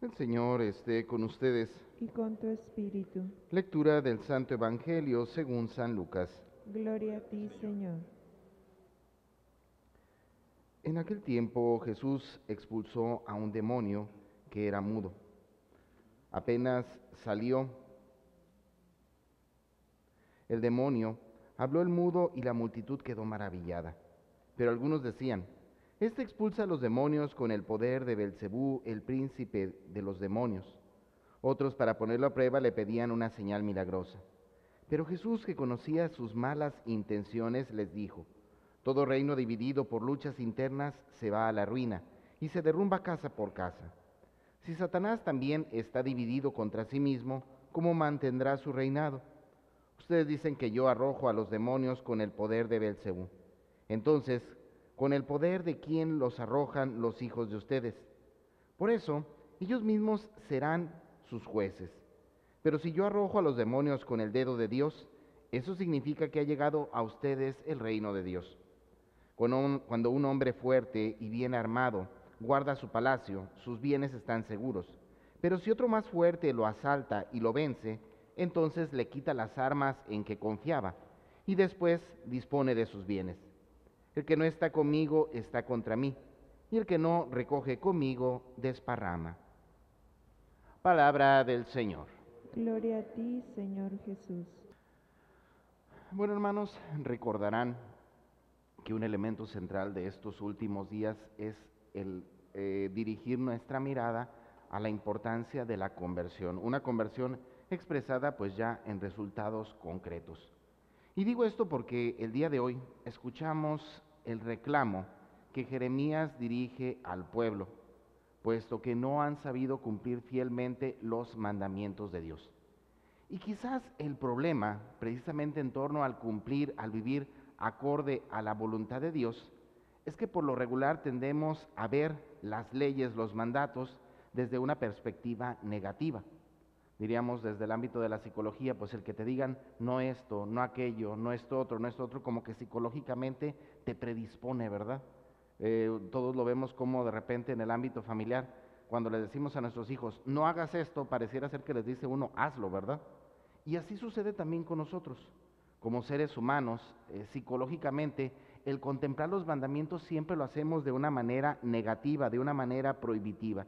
El Señor esté con ustedes. y con tu espíritu. Lectura del Santo Evangelio según San Lucas. Gloria a ti, Señor. En aquel tiempo Jesús expulsó a un demonio que era mudo. Apenas salió el demonio, habló el mudo y la multitud quedó maravillada. Pero algunos decían, Este expulsa a los demonios con el poder de Belcebú, el príncipe de los demonios. Otros, para ponerlo a prueba, le pedían una señal milagrosa. Pero Jesús, que conocía sus malas intenciones, les dijo, Todo reino dividido por luchas internas se va a la ruina y se derrumba casa por casa. Si Satanás también está dividido contra sí mismo, ¿cómo mantendrá su reinado? Ustedes dicen que yo arrojo a los demonios con el poder de Belcebú. Entonces, ¿con el poder de quién los arrojan los hijos de ustedes? Por eso, ellos mismos serán sus jueces. Pero si yo arrojo a los demonios con el dedo de Dios, eso significa que ha llegado a ustedes el reino de Dios. Cuando un hombre fuerte y bien armado guarda su palacio, sus bienes están seguros. Pero si otro más fuerte lo asalta y lo vence, entonces le quita las armas en que confiaba y después dispone de sus bienes. El que no está conmigo está contra mí, y el que no recoge conmigo desparrama. Palabra del Señor. Gloria a ti, Señor Jesús. Bueno, hermanos, recordarán que un elemento central de estos últimos días es el eh, dirigir nuestra mirada a la importancia de la conversión, una conversión expresada pues ya en resultados concretos. Y digo esto porque el día de hoy escuchamos el reclamo que Jeremías dirige al pueblo, puesto que no han sabido cumplir fielmente los mandamientos de Dios. Y quizás el problema, precisamente en torno al cumplir, al vivir acorde a la voluntad de Dios, es que por lo regular tendemos a ver las leyes, los mandatos, desde una perspectiva negativa. Diríamos desde el ámbito de la psicología, pues el que te digan no esto, no aquello, no esto otro, no esto otro, como que psicológicamente te predispone, ¿verdad? Eh, todos lo vemos como de repente en el ámbito familiar, cuando le decimos a nuestros hijos, no hagas esto, pareciera ser que les dice uno, hazlo, ¿verdad? Y así sucede también con nosotros. Como seres humanos, eh, psicológicamente, el contemplar los mandamientos siempre lo hacemos de una manera negativa, de una manera prohibitiva.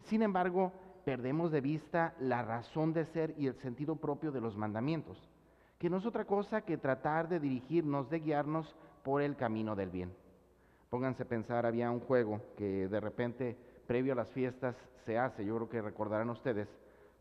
Sin embargo, perdemos de vista la razón de ser y el sentido propio de los mandamientos, que no es otra cosa que tratar de dirigirnos, de guiarnos por el camino del bien. Pónganse a pensar, había un juego que de repente, previo a las fiestas, se hace, yo creo que recordarán ustedes,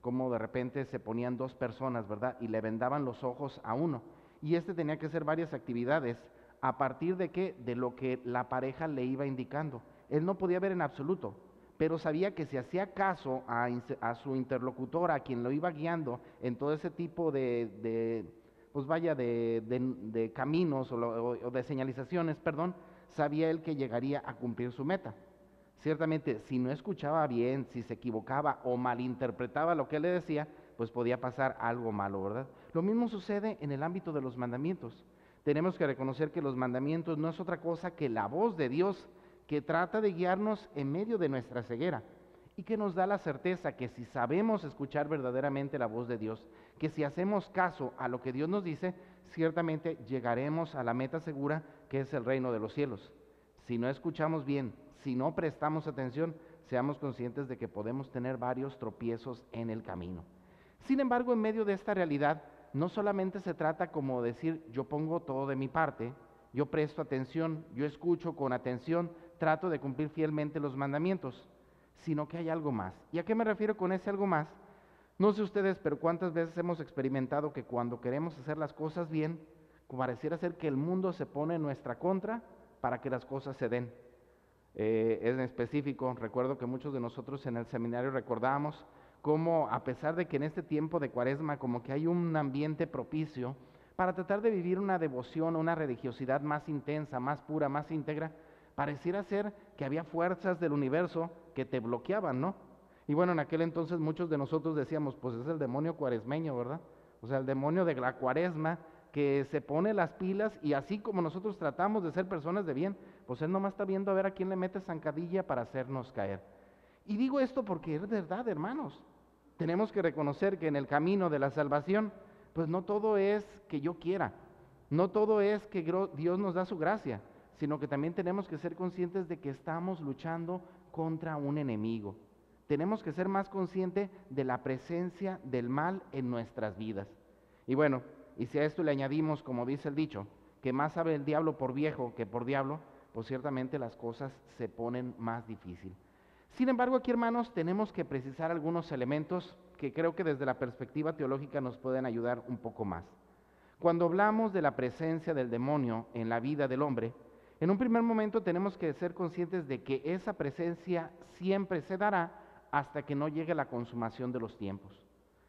cómo de repente se ponían dos personas, ¿verdad? Y le vendaban los ojos a uno. Y este tenía que hacer varias actividades a partir de qué? De lo que la pareja le iba indicando. Él no podía ver en absoluto, pero sabía que si hacía caso a, su interlocutora, a quien lo iba guiando en todo ese tipo de, pues vaya, de, caminos o de señalizaciones, perdón, sabía él que llegaría a cumplir su meta. Ciertamente, si no escuchaba bien, si se equivocaba o malinterpretaba lo que él le decía, pues podía pasar algo malo, ¿verdad? Lo mismo sucede en el ámbito de los mandamientos. Tenemos que reconocer que los mandamientos no es otra cosa que la voz de Dios que trata de guiarnos en medio de nuestra ceguera y que nos da la certeza que si sabemos escuchar verdaderamente la voz de Dios, que si hacemos caso a lo que Dios nos dice, ciertamente llegaremos a la meta segura que es el reino de los cielos. Si no escuchamos bien, si no prestamos atención, seamos conscientes de que podemos tener varios tropiezos en el camino. Sin embargo, en medio de esta realidad, no solamente se trata como decir yo pongo todo de mi parte, yo presto atención, yo escucho con atención, trato de cumplir fielmente los mandamientos, sino que hay algo más. ¿Y a qué me refiero con ese algo más? No sé ustedes, pero cuántas veces hemos experimentado que cuando queremos hacer las cosas bien, pareciera ser que el mundo se pone en nuestra contra para que las cosas se den. Eh, en específico, recuerdo que muchos de nosotros en el seminario recordábamos cómo a pesar de que en este tiempo de cuaresma como que hay un ambiente propicio para tratar de vivir una devoción, una religiosidad más intensa, más pura, más íntegra, pareciera ser que había fuerzas del universo que te bloqueaban, ¿no? Y bueno, en aquel entonces muchos de nosotros decíamos, pues es el demonio cuaresmeño, ¿verdad? O sea, el demonio de la cuaresma que se pone las pilas y así como nosotros tratamos de ser personas de bien, pues él nomás está viendo a ver a quién le mete zancadilla para hacernos caer. Y digo esto porque es verdad, hermanos. Tenemos que reconocer que en el camino de la salvación, pues no todo es que yo quiera, no todo es que Dios nos da su gracia, sino que también tenemos que ser conscientes de que estamos luchando contra un enemigo. Tenemos que ser más conscientes de la presencia del mal en nuestras vidas. Y bueno, y si a esto le añadimos, como dice el dicho, que más sabe el diablo por viejo que por diablo, pues ciertamente las cosas se ponen más difíciles. Sin embargo, aquí hermanos, tenemos que precisar algunos elementos que creo que desde la perspectiva teológica nos pueden ayudar un poco más. Cuando hablamos de la presencia del demonio en la vida del hombre, en un primer momento tenemos que ser conscientes de que esa presencia siempre se dará hasta que no llegue la consumación de los tiempos.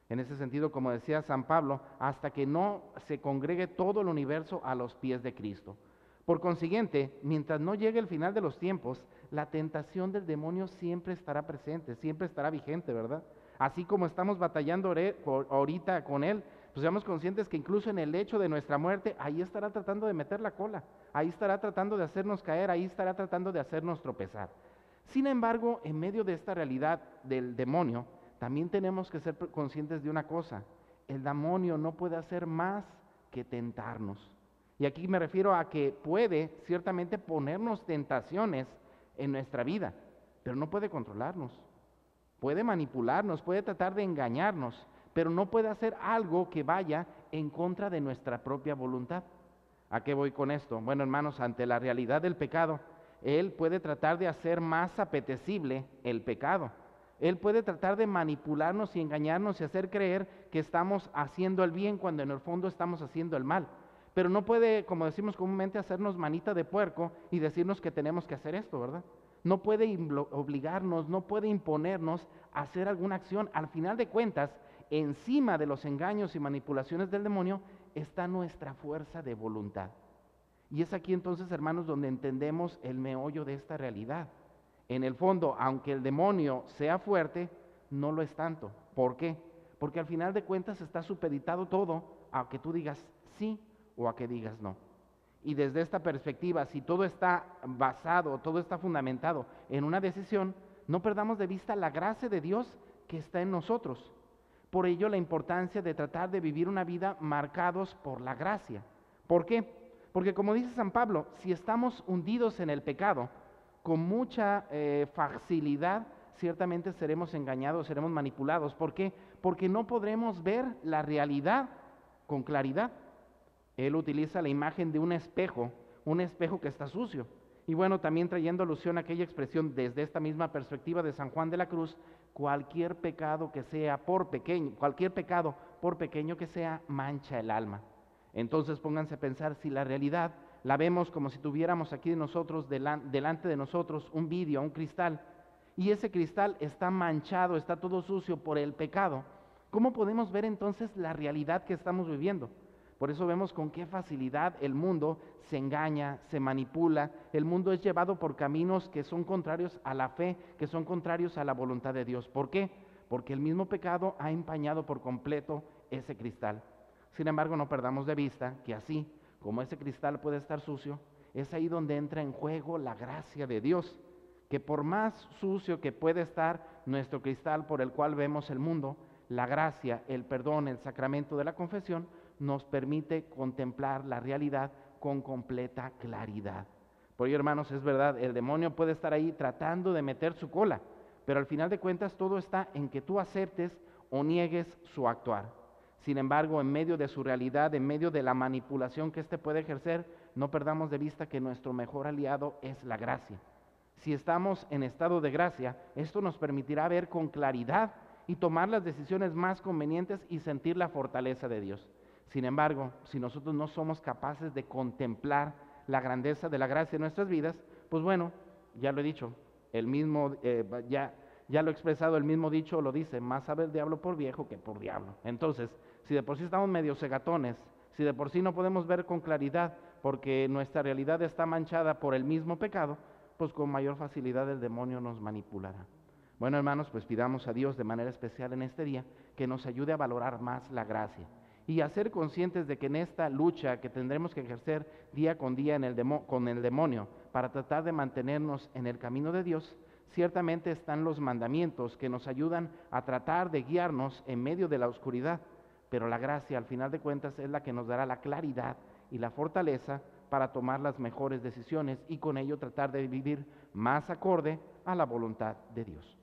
En ese sentido, como decía San Pablo, hasta que no se congregue todo el universo a los pies de Cristo. Por consiguiente, mientras no llegue el final de los tiempos, la tentación del demonio siempre estará presente, siempre estará vigente, ¿verdad? Así como estamos batallando ahorita con él, pues seamos conscientes que incluso en el hecho de nuestra muerte, ahí estará tratando de meter la cola, ahí estará tratando de hacernos caer, ahí estará tratando de hacernos tropezar. Sin embargo, en medio de esta realidad del demonio, también tenemos que ser conscientes de una cosa, el demonio no puede hacer más que tentarnos. Y aquí me refiero a que puede ciertamente ponernos tentaciones en nuestra vida, pero no puede controlarnos. Puede manipularnos, puede tratar de engañarnos, pero no puede hacer algo que vaya en contra de nuestra propia voluntad. ¿A qué voy con esto? Bueno, hermanos, ante la realidad del pecado, Él puede tratar de hacer más apetecible el pecado él puede tratar de manipularnos y engañarnos y hacer creer que estamos haciendo el bien cuando en el fondo estamos haciendo el mal. Pero no puede, como decimos comúnmente, hacernos manita de puerco y decirnos que tenemos que hacer esto, ¿verdad? No puede obligarnos, no puede imponernos a hacer alguna acción. Al final de cuentas, encima de los engaños y manipulaciones del demonio está nuestra fuerza de voluntad. Y es aquí entonces, hermanos, donde entendemos el meollo de esta realidad en el fondo, aunque el demonio sea fuerte, no lo es tanto. ¿Por qué? Porque al final de cuentas está supeditado todo a que tú digas sí o a que digas no. Y desde esta perspectiva, si todo está basado, todo está fundamentado en una decisión, no perdamos de vista la gracia de Dios que está en nosotros. Por ello la importancia de tratar de vivir una vida marcados por la gracia. ¿Por qué? Porque como dice San Pablo, si estamos hundidos en el pecado, con mucha eh, facilidad ciertamente seremos engañados, seremos manipulados. ¿Por qué? Porque no podremos ver la realidad con claridad. Él utiliza la imagen de un espejo, un espejo que está sucio. Y bueno, también trayendo alusión a aquella expresión desde esta misma perspectiva de San Juan de la Cruz, cualquier pecado que sea por pequeño, cualquier pecado por pequeño que sea, mancha el alma. Entonces pónganse a pensar si la realidad la vemos como si tuviéramos aquí de nosotros, delante de nosotros, un vidrio, un cristal, y ese cristal está manchado, está todo sucio por el pecado. ¿Cómo podemos ver entonces la realidad que estamos viviendo? Por eso vemos con qué facilidad el mundo se engaña, se manipula, el mundo es llevado por caminos que son contrarios a la fe, que son contrarios a la voluntad de Dios. ¿Por qué? Porque el mismo pecado ha empañado por completo ese cristal. Sin embargo, no perdamos de vista que así como ese cristal puede estar sucio, es ahí donde entra en juego la gracia de Dios, que por más sucio que puede estar nuestro cristal por el cual vemos el mundo, la gracia, el perdón, el sacramento de la confesión nos permite contemplar la realidad con completa claridad. Por ello, hermanos, es verdad, el demonio puede estar ahí tratando de meter su cola, pero al final de cuentas todo está en que tú aceptes o niegues su actuar. Sin embargo, en medio de su realidad, en medio de la manipulación que éste puede ejercer, no perdamos de vista que nuestro mejor aliado es la gracia. Si estamos en estado de gracia, esto nos permitirá ver con claridad y tomar las decisiones más convenientes y sentir la fortaleza de Dios. Sin embargo, si nosotros no somos capaces de contemplar la grandeza de la gracia en nuestras vidas, pues bueno, ya lo he dicho, el mismo, eh, ya, ya lo he expresado, el mismo dicho lo dice, más sabe el diablo por viejo que por diablo. Entonces, si de por sí estamos medio cegatones, si de por sí no podemos ver con claridad porque nuestra realidad está manchada por el mismo pecado, pues con mayor facilidad el demonio nos manipulará. Bueno, hermanos, pues pidamos a Dios de manera especial en este día que nos ayude a valorar más la gracia y a ser conscientes de que en esta lucha que tendremos que ejercer día con día en el con el demonio para tratar de mantenernos en el camino de Dios, Ciertamente están los mandamientos que nos ayudan a tratar de guiarnos en medio de la oscuridad, pero la gracia al final de cuentas es la que nos dará la claridad y la fortaleza para tomar las mejores decisiones y con ello tratar de vivir más acorde a la voluntad de Dios.